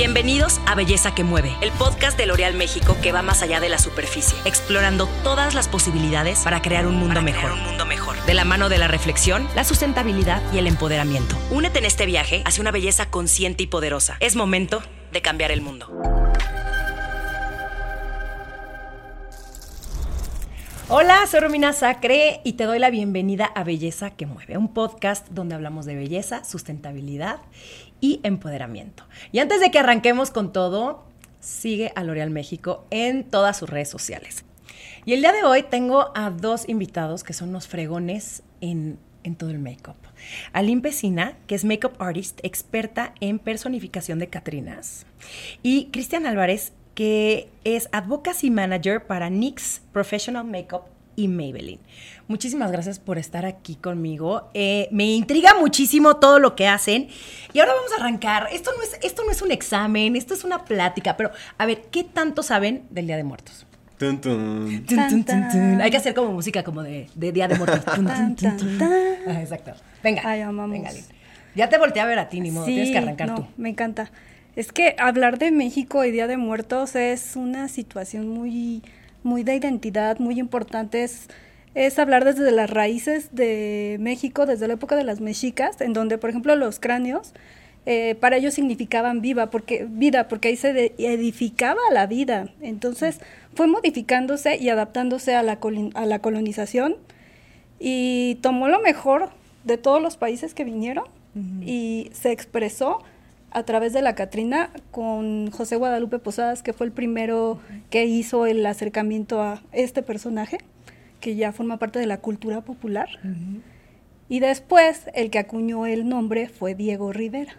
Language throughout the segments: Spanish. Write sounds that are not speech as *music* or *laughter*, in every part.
Bienvenidos a Belleza que Mueve, el podcast de L'Oreal México que va más allá de la superficie, explorando todas las posibilidades para crear un mundo mejor. un mundo mejor. De la mano de la reflexión, la sustentabilidad y el empoderamiento. Únete en este viaje hacia una belleza consciente y poderosa. Es momento de cambiar el mundo. Hola, soy Romina Sacre y te doy la bienvenida a Belleza que Mueve, un podcast donde hablamos de belleza, sustentabilidad y empoderamiento. Y antes de que arranquemos con todo, sigue a L'Oreal México en todas sus redes sociales. Y el día de hoy tengo a dos invitados que son unos fregones en, en todo el make-up. Aline Pesina, que es make-up artist, experta en personificación de Catrinas. Y Cristian Álvarez, que es Advocacy Manager para NYX Professional Makeup y Maybelline. Muchísimas gracias por estar aquí conmigo. Eh, me intriga muchísimo todo lo que hacen. Y ahora vamos a arrancar. Esto no, es, esto no es un examen, esto es una plática, pero a ver, ¿qué tanto saben del Día de Muertos? Tun, tun. Hay que hacer como música como de, Día de Muertos. Ah, exacto. Venga. Ay, amamos. Venga, Ya te volteé a ver a ti, ni modo. Tienes que arrancar tú. Me encanta. Es que hablar de México y Día de Muertos es una situación muy, muy de identidad, muy importante. Es, es hablar desde las raíces de México, desde la época de las mexicas, en donde, por ejemplo, los cráneos eh, para ellos significaban viva, porque, vida, porque ahí se edificaba la vida. Entonces fue modificándose y adaptándose a la, a la colonización y tomó lo mejor de todos los países que vinieron y se expresó a través de la Catrina con José Guadalupe Posadas, que fue el primero que hizo el acercamiento a este personaje, que ya forma parte de la cultura popular. Y después el que acuñó el nombre fue Diego Rivera,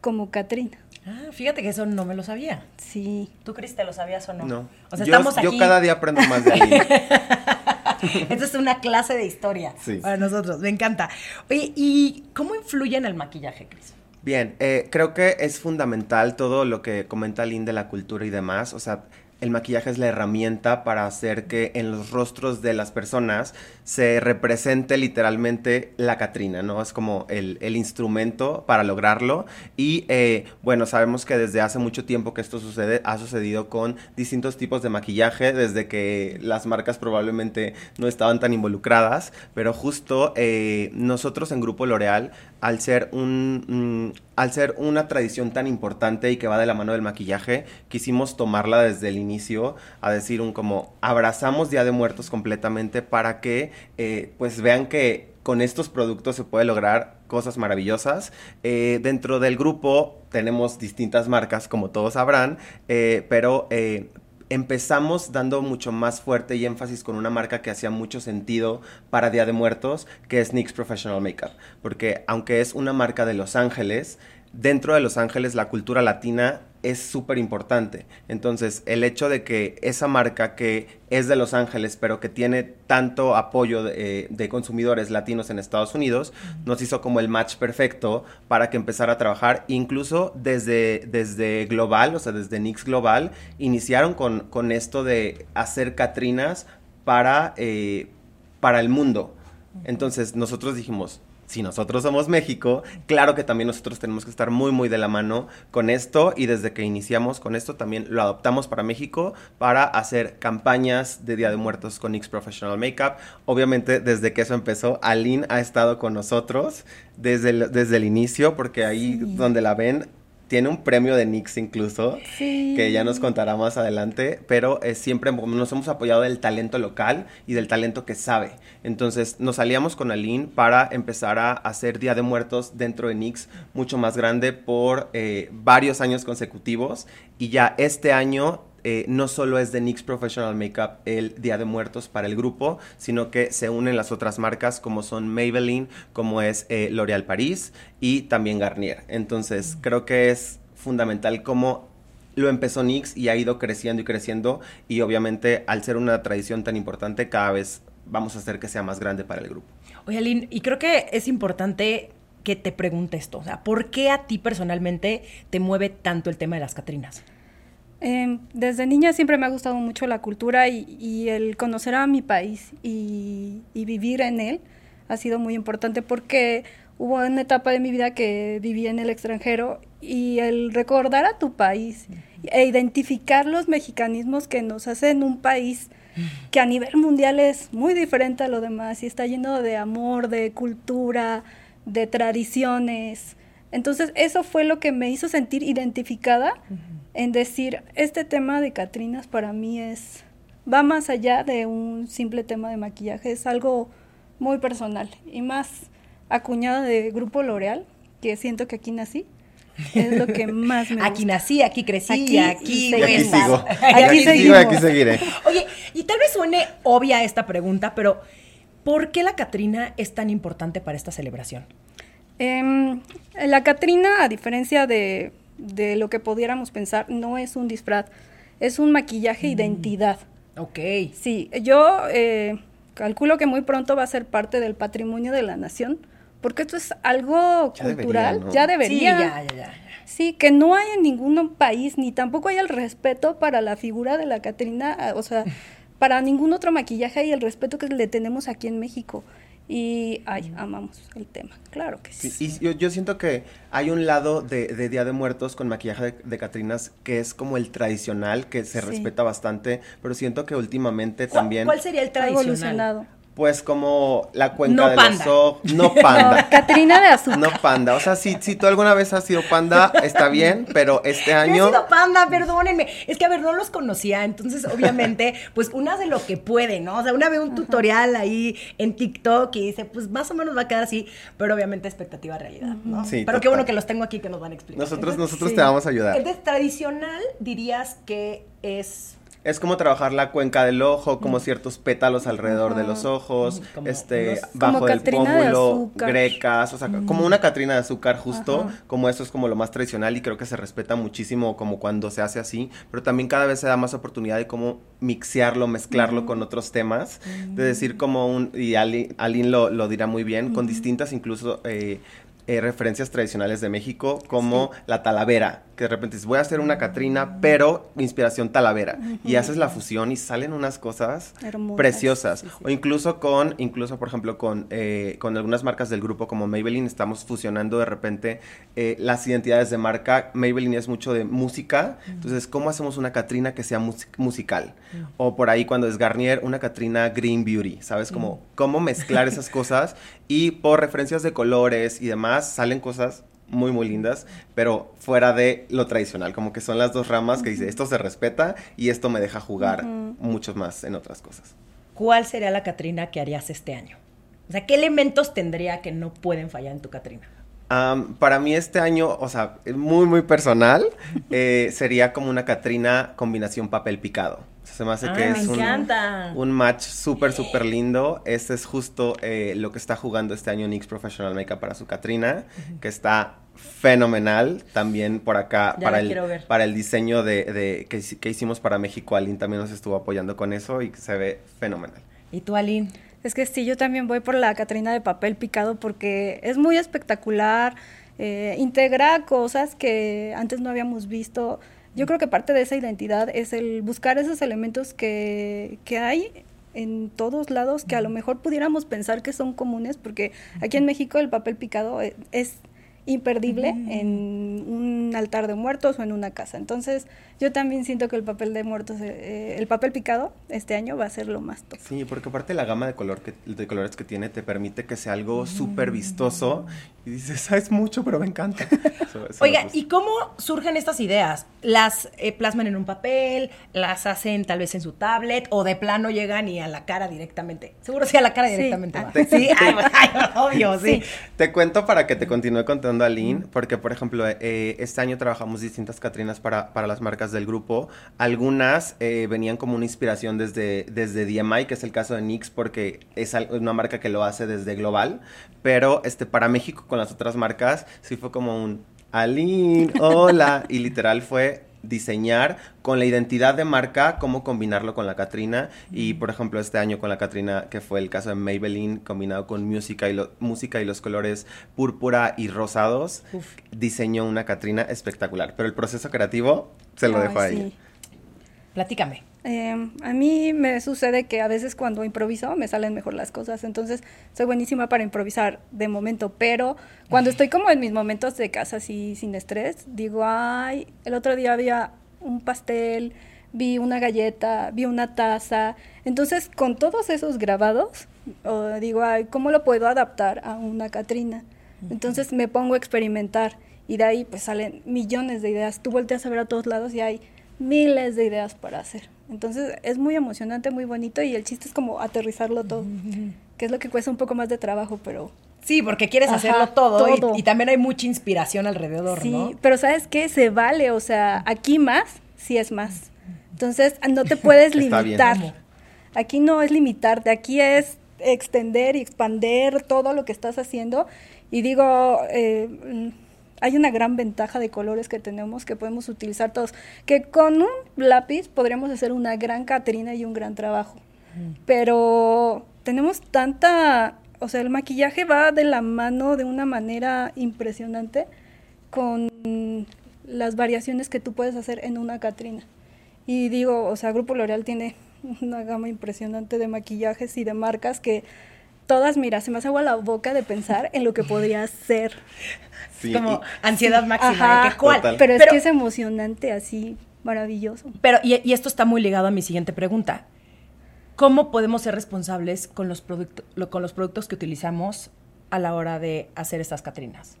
como Catrina. Ah, fíjate que eso no me lo sabía. Sí. ¿Tú, Cris, te lo sabías o no? No. O sea, yo, estamos yo aquí. cada día aprendo más de ahí. *laughs* Esta es una clase de historia Sí. para nosotros. Me encanta. Oye, ¿y cómo influye en el maquillaje, Cris? Bien, eh, creo que es fundamental todo lo que comenta Lynn de la cultura y demás. O sea, el maquillaje es la herramienta para hacer que en los rostros de las personas se represente literalmente la Catrina, ¿no? Es como el, instrumento para lograrlo. Y eh, bueno, sabemos que desde hace mucho tiempo que esto sucede, ha sucedido con distintos tipos de maquillaje, desde que las marcas probablemente no estaban tan involucradas, pero justo eh, nosotros en Grupo L'Oreal, al ser un... mm, al ser una tradición tan importante y que va de la mano del maquillaje, quisimos tomarla desde el inicio a decir un como abrazamos Día de Muertos completamente para que eh, pues vean que con estos productos se puede lograr cosas maravillosas. Eh, dentro del grupo tenemos distintas marcas, como todos sabrán, eh, pero empezamos dando mucho más fuerte y énfasis con una marca que hacía mucho sentido para Día de Muertos, que es NYX Professional Makeup. Porque aunque es una marca de Los Ángeles, dentro de Los Ángeles la cultura latina es súper importante. Entonces, el hecho de que esa marca que es de Los Ángeles, pero que tiene tanto apoyo de, eh, de consumidores latinos en Estados Unidos, nos hizo como el match perfecto para que empezara a trabajar. Incluso desde, desde Global, o sea, desde NYX Global, iniciaron con, con esto de hacer Catrinas para, eh, para el mundo. Entonces, nosotros dijimos, si nosotros somos México, claro que también nosotros tenemos que estar muy, muy de la mano con esto y desde que iniciamos con esto también lo adoptamos para México para hacer campañas de Día de Muertos con NYX Professional Makeup. Obviamente, desde que eso empezó, Aline ha estado con nosotros desde el, desde el inicio porque ahí donde la ven tiene un premio de NYX incluso, Sí. que ya nos contará más adelante, pero eh, siempre nos hemos apoyado del talento local y del talento que sabe. Entonces nos aliamos con Aline para empezar a hacer Día de Muertos dentro de NYX mucho más grande por eh, varios años consecutivos y ya este año eh, no solo es de NYX Professional Makeup el Día de Muertos para el grupo, sino que se unen las otras marcas como son Maybelline, como es eh, L'Oréal Paris y también Garnier. Entonces creo que es fundamental cómo lo empezó NYX y ha ido creciendo y creciendo y obviamente al ser una tradición tan importante cada vez vamos a hacer que sea más grande para el grupo. Oye, Aline, y creo que es importante que te pregunte esto. O sea, ¿por qué a ti personalmente te mueve tanto el tema de las Catrinas? Eh, desde niña siempre me ha gustado mucho la cultura y, y el conocer a mi país y, y vivir en él ha sido muy importante porque hubo una etapa de mi vida que viví en el extranjero y el recordar a tu país e identificar los mexicanismos que nos hacen un país que a nivel mundial es muy diferente a lo demás y está lleno de amor, de cultura, de tradiciones. Entonces eso fue lo que me hizo sentir identificada en decir, este tema de Catrinas para mí es, va más allá de un simple tema de maquillaje, es algo muy personal y más acuñada de Grupo L'Oreal, que siento que aquí nací. Es lo que más me *laughs* Aquí nací, aquí crecí, aquí, aquí, y aquí sigo. *laughs* Aquí, aquí sigo, aquí seguiré. Oye, y tal vez suene obvia esta pregunta, pero ¿por qué la Catrina es tan importante para esta celebración? Eh, la Catrina, a diferencia de, de, lo que pudiéramos pensar, no es un disfraz, es un maquillaje mm. identidad. Ok. Sí, yo eh, calculo que muy pronto va a ser parte del patrimonio de la nación, porque esto es algo ya cultural, debería, ¿no? ya debería. Sí, ya, ya, ya. Sí, que no hay en ningún país, ni tampoco hay el respeto para la figura de la Catrina, o sea, *laughs* para ningún otro maquillaje hay el respeto que le tenemos aquí en México. Y, ay, amamos el tema, claro que sí. sí y yo, yo, siento que hay un lado de, de Día de Muertos con maquillaje de, de, Catrinas que es como el tradicional, que se sí. respeta bastante, pero siento que últimamente ¿Cuál, también... ¿Cuál sería el tradicional? Pues como la cuenca no de panda. los ojos. No *laughs* panda. No, Catrina de azúcar. No panda. O sea, si, si tú alguna vez has sido panda, está bien, pero este año. Yo he sido panda, perdónenme. Es que a ver, no los conocía. Entonces, obviamente, *laughs* pues una de lo que puede, ¿no? O sea, una ve un tutorial ahí en TikTok y dice, pues más o menos va a quedar así, pero obviamente expectativa realidad, ¿no? Sí, pero total. qué bueno que los tengo aquí que nos van a explicar. Nosotros, nosotros sí. te vamos a ayudar. Entonces, tradicional dirías que es es como trabajar la cuenca del ojo, como ciertos pétalos alrededor Ajá. de los ojos, como este, los, bajo del pómulo, grecas, o sea, mm. como una Catrina de azúcar justo, Ajá. como eso es como lo más tradicional y creo que se respeta muchísimo como cuando se hace así, pero también cada vez se da más oportunidad de cómo mixearlo, mezclarlo mm. con otros temas, mm. de decir como un, y Aline lo, lo dirá muy bien, con distintas incluso... Eh, eh, referencias tradicionales de México, como sí. la talavera, que de repente dices, voy a hacer una Catrina, pero inspiración talavera. Uh -huh. Y haces la fusión y salen unas cosas Hermosas. preciosas. Sí, sí. O incluso con, incluso por ejemplo, con, eh, con algunas marcas del grupo como Maybelline, estamos fusionando de repente eh, las identidades de marca. Maybelline es mucho de música, uh -huh. entonces, ¿cómo hacemos una Catrina que sea mus musical? Uh -huh. O por ahí cuando es Garnier, una Catrina Green Beauty, ¿sabes? Como, cómo mezclar esas cosas y por referencias de colores y demás salen cosas muy muy lindas, pero fuera de lo tradicional, como que son las dos ramas que dice, esto se respeta y esto me deja jugar uh -huh. mucho más en otras cosas. ¿Cuál sería la Catrina que harías este año? O sea, ¿qué elementos tendría que no pueden fallar en tu Catrina? Um, para mí este año, o sea, muy muy personal, *laughs* eh, sería como una Catrina combinación papel picado. Se me hace ah, que me es un, encanta. un, match súper, súper lindo. Este es justo eh, lo que está jugando este año NYX Professional Makeup para su Catrina, uh -huh. que está fenomenal. También por acá, ya para, el, para el diseño de, de que, que, hicimos para México, Aline también nos estuvo apoyando con eso y se ve fenomenal. ¿Y tú, Aline? Es que sí, yo también voy por la Catrina de papel picado porque es muy espectacular, eh, integra cosas que antes no habíamos visto. Yo creo que parte de esa identidad es el buscar esos elementos que, que hay en todos lados que a lo mejor pudiéramos pensar que son comunes, porque aquí en México el papel picado es, es imperdible mm. en un altar de muertos o en una casa. Entonces, yo también siento que el papel de muertos, eh, el papel picado este año va a ser lo más top. Sí, porque aparte la gama de, color que, de colores que tiene te permite que sea algo súper vistoso y dices, sabes mucho, pero me encanta. *laughs* Eso, eso Oiga, ¿y cómo surgen estas ideas? ¿Las eh, plasman en un papel? ¿Las hacen tal vez en su tablet? ¿O de plano llegan y a la cara directamente? Seguro sí a la cara directamente. Sí, va. ¿Sí? Ay, *laughs* ay, obvio, sí. sí. Te cuento para que te continúe contando, Aline, porque, por ejemplo, eh, este año trabajamos distintas Catrinas para, para las marcas del grupo. Algunas eh, venían como una inspiración desde, desde DMI, que es el caso de NYX, porque es una marca que lo hace desde global, pero este, para México con las otras marcas sí fue como un Aline, hola, y literal fue diseñar con la identidad de marca, cómo combinarlo con la Catrina. Y por ejemplo, este año con la Catrina, que fue el caso de Maybelline, combinado con música y, lo, música y los colores púrpura y rosados, Uf. diseñó una Catrina espectacular. Pero el proceso creativo se lo Ay, dejo a sí. ella. Platícame. Eh, a mí me sucede que a veces cuando improviso me salen mejor las cosas, entonces soy buenísima para improvisar de momento, pero cuando estoy como en mis momentos de casa así sin estrés, digo, ay, el otro día había un pastel, vi una galleta, vi una taza, entonces con todos esos grabados, digo, ay, ¿cómo lo puedo adaptar a una Catrina? Entonces me pongo a experimentar y de ahí pues salen millones de ideas, tú volteas a ver a todos lados y hay miles de ideas para hacer. Entonces es muy emocionante, muy bonito y el chiste es como aterrizarlo todo, que es lo que cuesta un poco más de trabajo, pero... Sí, porque quieres hacerlo todo, Y, también hay mucha inspiración alrededor, sí, pero ¿sabes qué? Se vale, o sea, aquí más, sí es más. Entonces no te puedes *laughs* limitar. Aquí no es limitarte, aquí es extender y expander todo lo que estás haciendo. Y digo, eh, hay una gran ventaja de colores que tenemos que podemos utilizar todos, que con un lápiz podríamos hacer una gran Caterina y un gran trabajo. Pero tenemos tanta, o sea, el maquillaje va de la mano de una manera impresionante con las variaciones que tú puedes hacer en una Catrina. Y digo, o sea, Grupo L'Oreal tiene una gama impresionante de maquillajes y de marcas que todas, mira, se me hace agua la boca de pensar en lo que podría ser. como ansiedad máxima. ¿cuál? Pero es que es emocionante, así, maravilloso. Pero, y, esto está muy ligado a mi siguiente pregunta. ¿Cómo podemos ser responsables con los, con los productos que utilizamos a la hora de hacer estas Catrinas?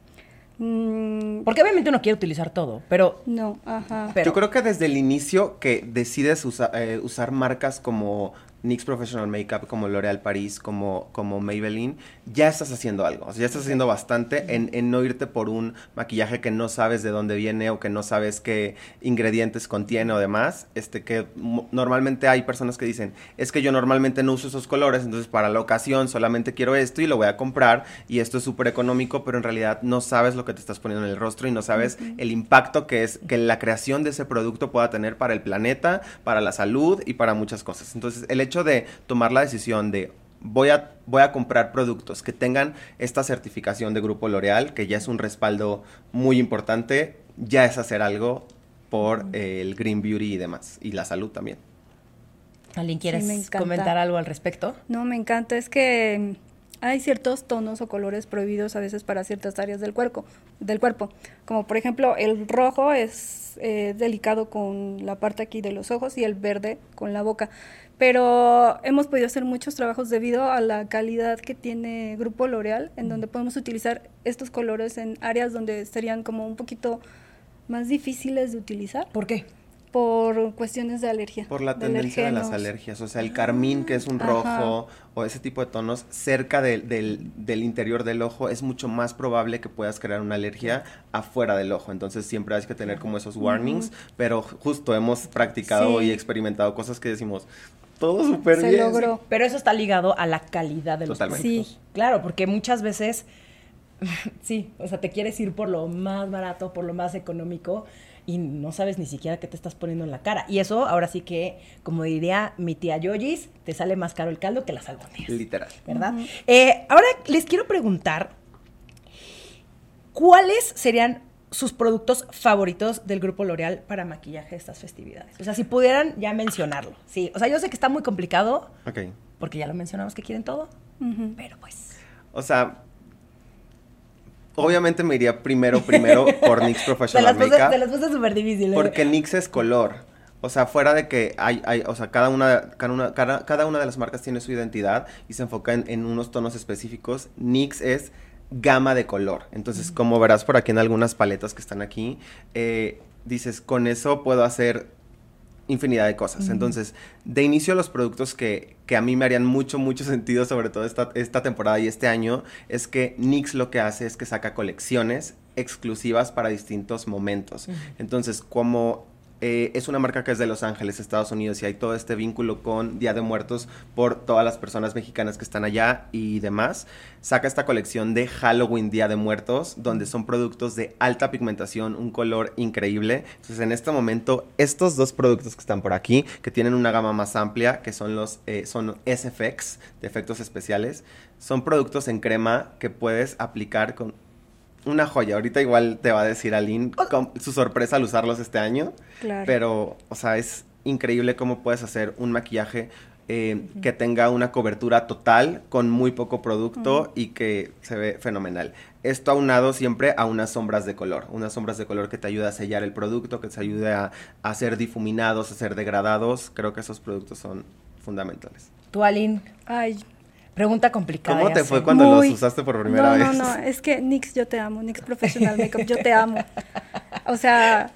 Mm. Porque obviamente uno quiere utilizar todo, pero... No, ajá. Yo creo que desde el inicio que decides eh, usar marcas como NYX Professional Makeup, como L'Oréal Paris, como, como Maybelline, ya estás haciendo algo. O sea, ya estás haciendo bastante en, en, no irte por un maquillaje que no sabes de dónde viene o que no sabes qué ingredientes contiene o demás. Este, que normalmente hay personas que dicen, es que yo normalmente no uso esos colores, entonces para la ocasión solamente quiero esto y lo voy a comprar y esto es súper económico, pero en realidad no sabes lo que te estás poniendo en el rostro y no sabes el impacto que es que la creación de ese producto pueda tener para el planeta, para la salud y para muchas cosas. Entonces, el hecho de tomar la decisión de voy a, voy a comprar productos que tengan esta certificación de Grupo L'Oreal, que ya es un respaldo muy importante, ya es hacer algo por el Green Beauty y demás, y la salud también. ¿Alguien quieres comentar algo al respecto? No, me encanta, es que hay ciertos tonos o colores prohibidos a veces para ciertas áreas del cuerpo, del cuerpo. como por ejemplo el rojo es eh, delicado con la parte aquí de los ojos y el verde con la boca pero hemos podido hacer muchos trabajos debido a la calidad que tiene Grupo L'Oreal, en donde podemos utilizar estos colores en áreas donde serían como un poquito más difíciles de utilizar. ¿Por qué? Por cuestiones de alergia. Por la tendencia de, las alergias. O sea, el carmín, que es un rojo, o ese tipo de tonos, cerca del, del, interior del ojo, es mucho más probable que puedas crear una alergia afuera del ojo. Entonces, siempre hay que tener como esos warnings. Pero justo hemos practicado y experimentado cosas que decimos, todo súper bien. logró. Pero eso está ligado a la calidad de los productos. Sí, claro, porque muchas veces, *laughs* sí, o sea, te quieres ir por lo más barato, por lo más económico y no sabes ni siquiera qué te estás poniendo en la cara. Y eso, ahora sí que, como diría mi tía Yoyis, te sale más caro el caldo que las albóndigas. Literal. ¿Verdad? Eh, ahora les quiero preguntar, ¿cuáles serían sus productos favoritos del grupo L'Oreal para maquillaje de estas festividades. O sea, si pudieran ya mencionarlo. Sí, o sea, yo sé que está muy complicado. Ok. Porque ya lo mencionamos que quieren todo. Pero pues. O sea, obviamente me iría primero, primero *laughs* por NYX Professional te Makeup. te las puse súper difícil. Porque NYX es color. O sea, fuera de que hay, hay o sea, cada una, cada una, cada, una de las marcas tiene su identidad y se enfoca en, en unos tonos específicos. NYX es gama de color. Entonces, como verás por aquí en algunas paletas que están aquí, eh, dices, con eso puedo hacer infinidad de cosas. Entonces, de inicio los productos que, que, a mí me harían mucho, mucho sentido, sobre todo esta, esta temporada y este año, es que NYX lo que hace es que saca colecciones exclusivas para distintos momentos. Entonces, como eh, es una marca que es de Los Ángeles, Estados Unidos, y hay todo este vínculo con Día de Muertos por todas las personas mexicanas que están allá y demás. Saca esta colección de Halloween Día de Muertos, donde son productos de alta pigmentación, un color increíble. Entonces, en este momento, estos dos productos que están por aquí, que tienen una gama más amplia, que son los eh, son SFX, de efectos especiales, son productos en crema que puedes aplicar con una joya. Ahorita igual te va a decir Aline su sorpresa al usarlos este año. Claro. Pero, o sea, es increíble cómo puedes hacer un maquillaje eh, que tenga una cobertura total con muy poco producto y que se ve fenomenal. Esto aunado siempre a unas sombras de color, unas sombras de color que te ayuda a sellar el producto, que te ayude a, a ser difuminados, a ser degradados. Creo que esos productos son fundamentales. Tú, Aline, Ay, pregunta complicada. ¿Cómo te fue cuando Muy- los usaste por primera no, vez? No, no, *laughs* es que NYX yo te amo, NYX Professional Makeup, yo te amo. O sea,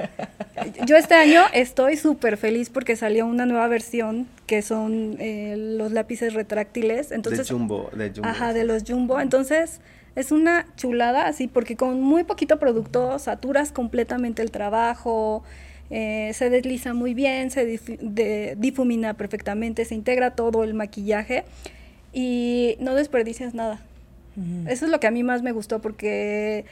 yo este año estoy súper feliz porque salió una nueva versión que son eh, los lápices retráctiles. Entonces, de Jumbo, de Jumbo. Ajá, de los Jumbo. Entonces, es una chulada así, porque con muy poquito producto saturas completamente el trabajo, eh, se desliza muy bien, se difu- de- difumina perfectamente, se integra todo el maquillaje y no desperdicias nada. Eso es lo que a mí más me gustó porque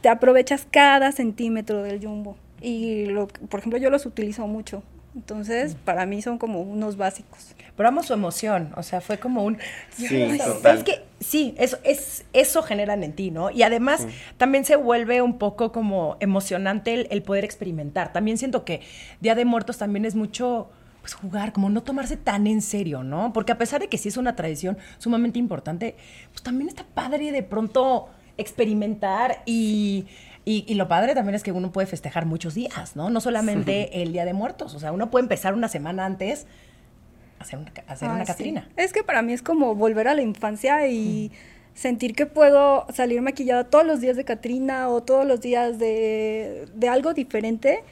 te aprovechas cada centímetro del jumbo. Y, lo, por ejemplo, yo los utilizo mucho. Entonces, para mí son como unos básicos. Pero amo su emoción, o sea, fue como un... Sí, Ay, total. Es que sí, eso, es, eso generan en ti, ¿no? Y además también se vuelve un poco como emocionante el, el poder experimentar. También siento que Día de Muertos también es mucho pues jugar, como no tomarse tan en serio, ¿no? Porque a pesar de que sí es una tradición sumamente importante, pues también está padre de pronto experimentar y, y, y lo padre también es que uno puede festejar muchos días, ¿no? No solamente el Día de Muertos, o sea, uno puede empezar una semana antes a hacer una, a hacer Ah, una sí. Catrina. Es que para mí es como volver a la infancia y sentir que puedo salir maquillada todos los días de Catrina o todos los días de, de algo diferente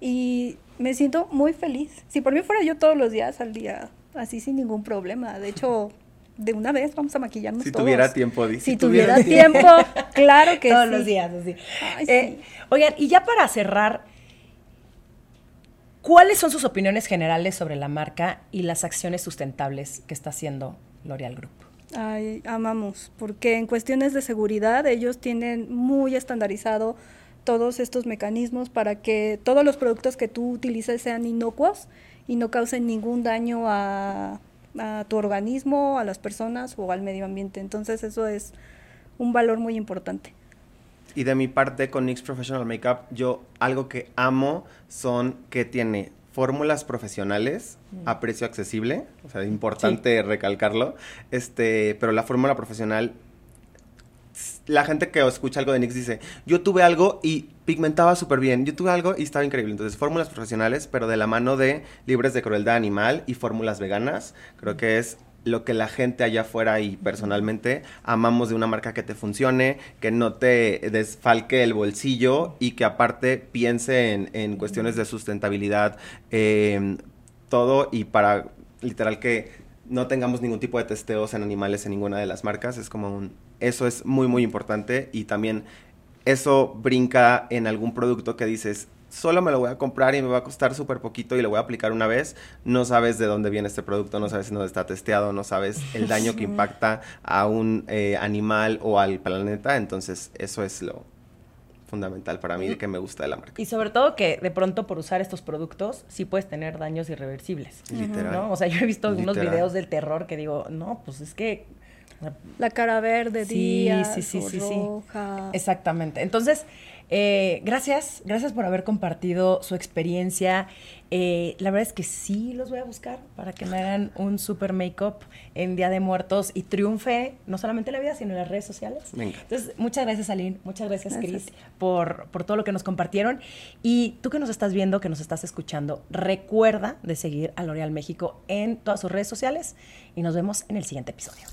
y me siento muy feliz. Si por mí fuera yo todos los días al día, así sin ningún problema. De hecho, de una vez vamos a maquillarnos Si todos. tuviera tiempo, di. Si, Si tuviera, tuviera tiempo, *laughs* claro que Todos sí. los días, así. Ay, Eh, sí. Oigan, y ya para cerrar, ¿cuáles son sus opiniones generales sobre la marca y las acciones sustentables que está haciendo L'Oreal Group? Ay, amamos, porque en cuestiones de seguridad ellos tienen muy estandarizado todos estos mecanismos para que todos los productos que tú utilices sean inocuos y no causen ningún daño a, a tu organismo, a las personas o al medio ambiente. Entonces eso es un valor muy importante. Y de mi parte con NYX Professional Makeup, yo algo que amo son que tiene fórmulas profesionales a precio accesible, o sea, importante recalcarlo, este, pero la fórmula profesional la gente que escucha algo de NYX dice, yo tuve algo y pigmentaba súper bien, yo tuve algo y estaba increíble. Entonces, fórmulas profesionales, pero de la mano de libres de crueldad animal y fórmulas veganas, creo que es lo que la gente allá afuera y personalmente amamos de una marca que te funcione, que no te desfalque el bolsillo y que aparte piense en, en cuestiones de sustentabilidad, eh, todo y para literal que no tengamos ningún tipo de testeos en animales en ninguna de las marcas, es como un... Eso es muy, muy importante y también eso brinca en algún producto que dices, solo me lo voy a comprar y me va a costar súper poquito y lo voy a aplicar una vez, no sabes de dónde viene este producto, no sabes si no está testeado, no sabes el daño que impacta a un eh, animal o al planeta, entonces eso es lo fundamental para mí de que me gusta de la marca. Y sobre todo que de pronto por usar estos productos sí puedes tener daños irreversibles. Literal. ¿no? O sea, yo he visto unos Literal. videos del terror que digo, no, pues es que... La cara verde, Sí, días, sí, sí, sí. roja. Exactamente. Entonces, eh, gracias, gracias por haber compartido su experiencia. Eh, la verdad es que sí los voy a buscar para que me hagan un super make-up en Día de Muertos y triunfe no solamente en la vida, sino en las redes sociales. Encanta. Entonces, muchas gracias, Aline. Muchas gracias, Gracias. Cris, por, por todo lo que nos compartieron. Y tú que nos estás viendo, que nos estás escuchando, recuerda de seguir a L'Oreal México en todas sus redes sociales y nos vemos en el siguiente episodio.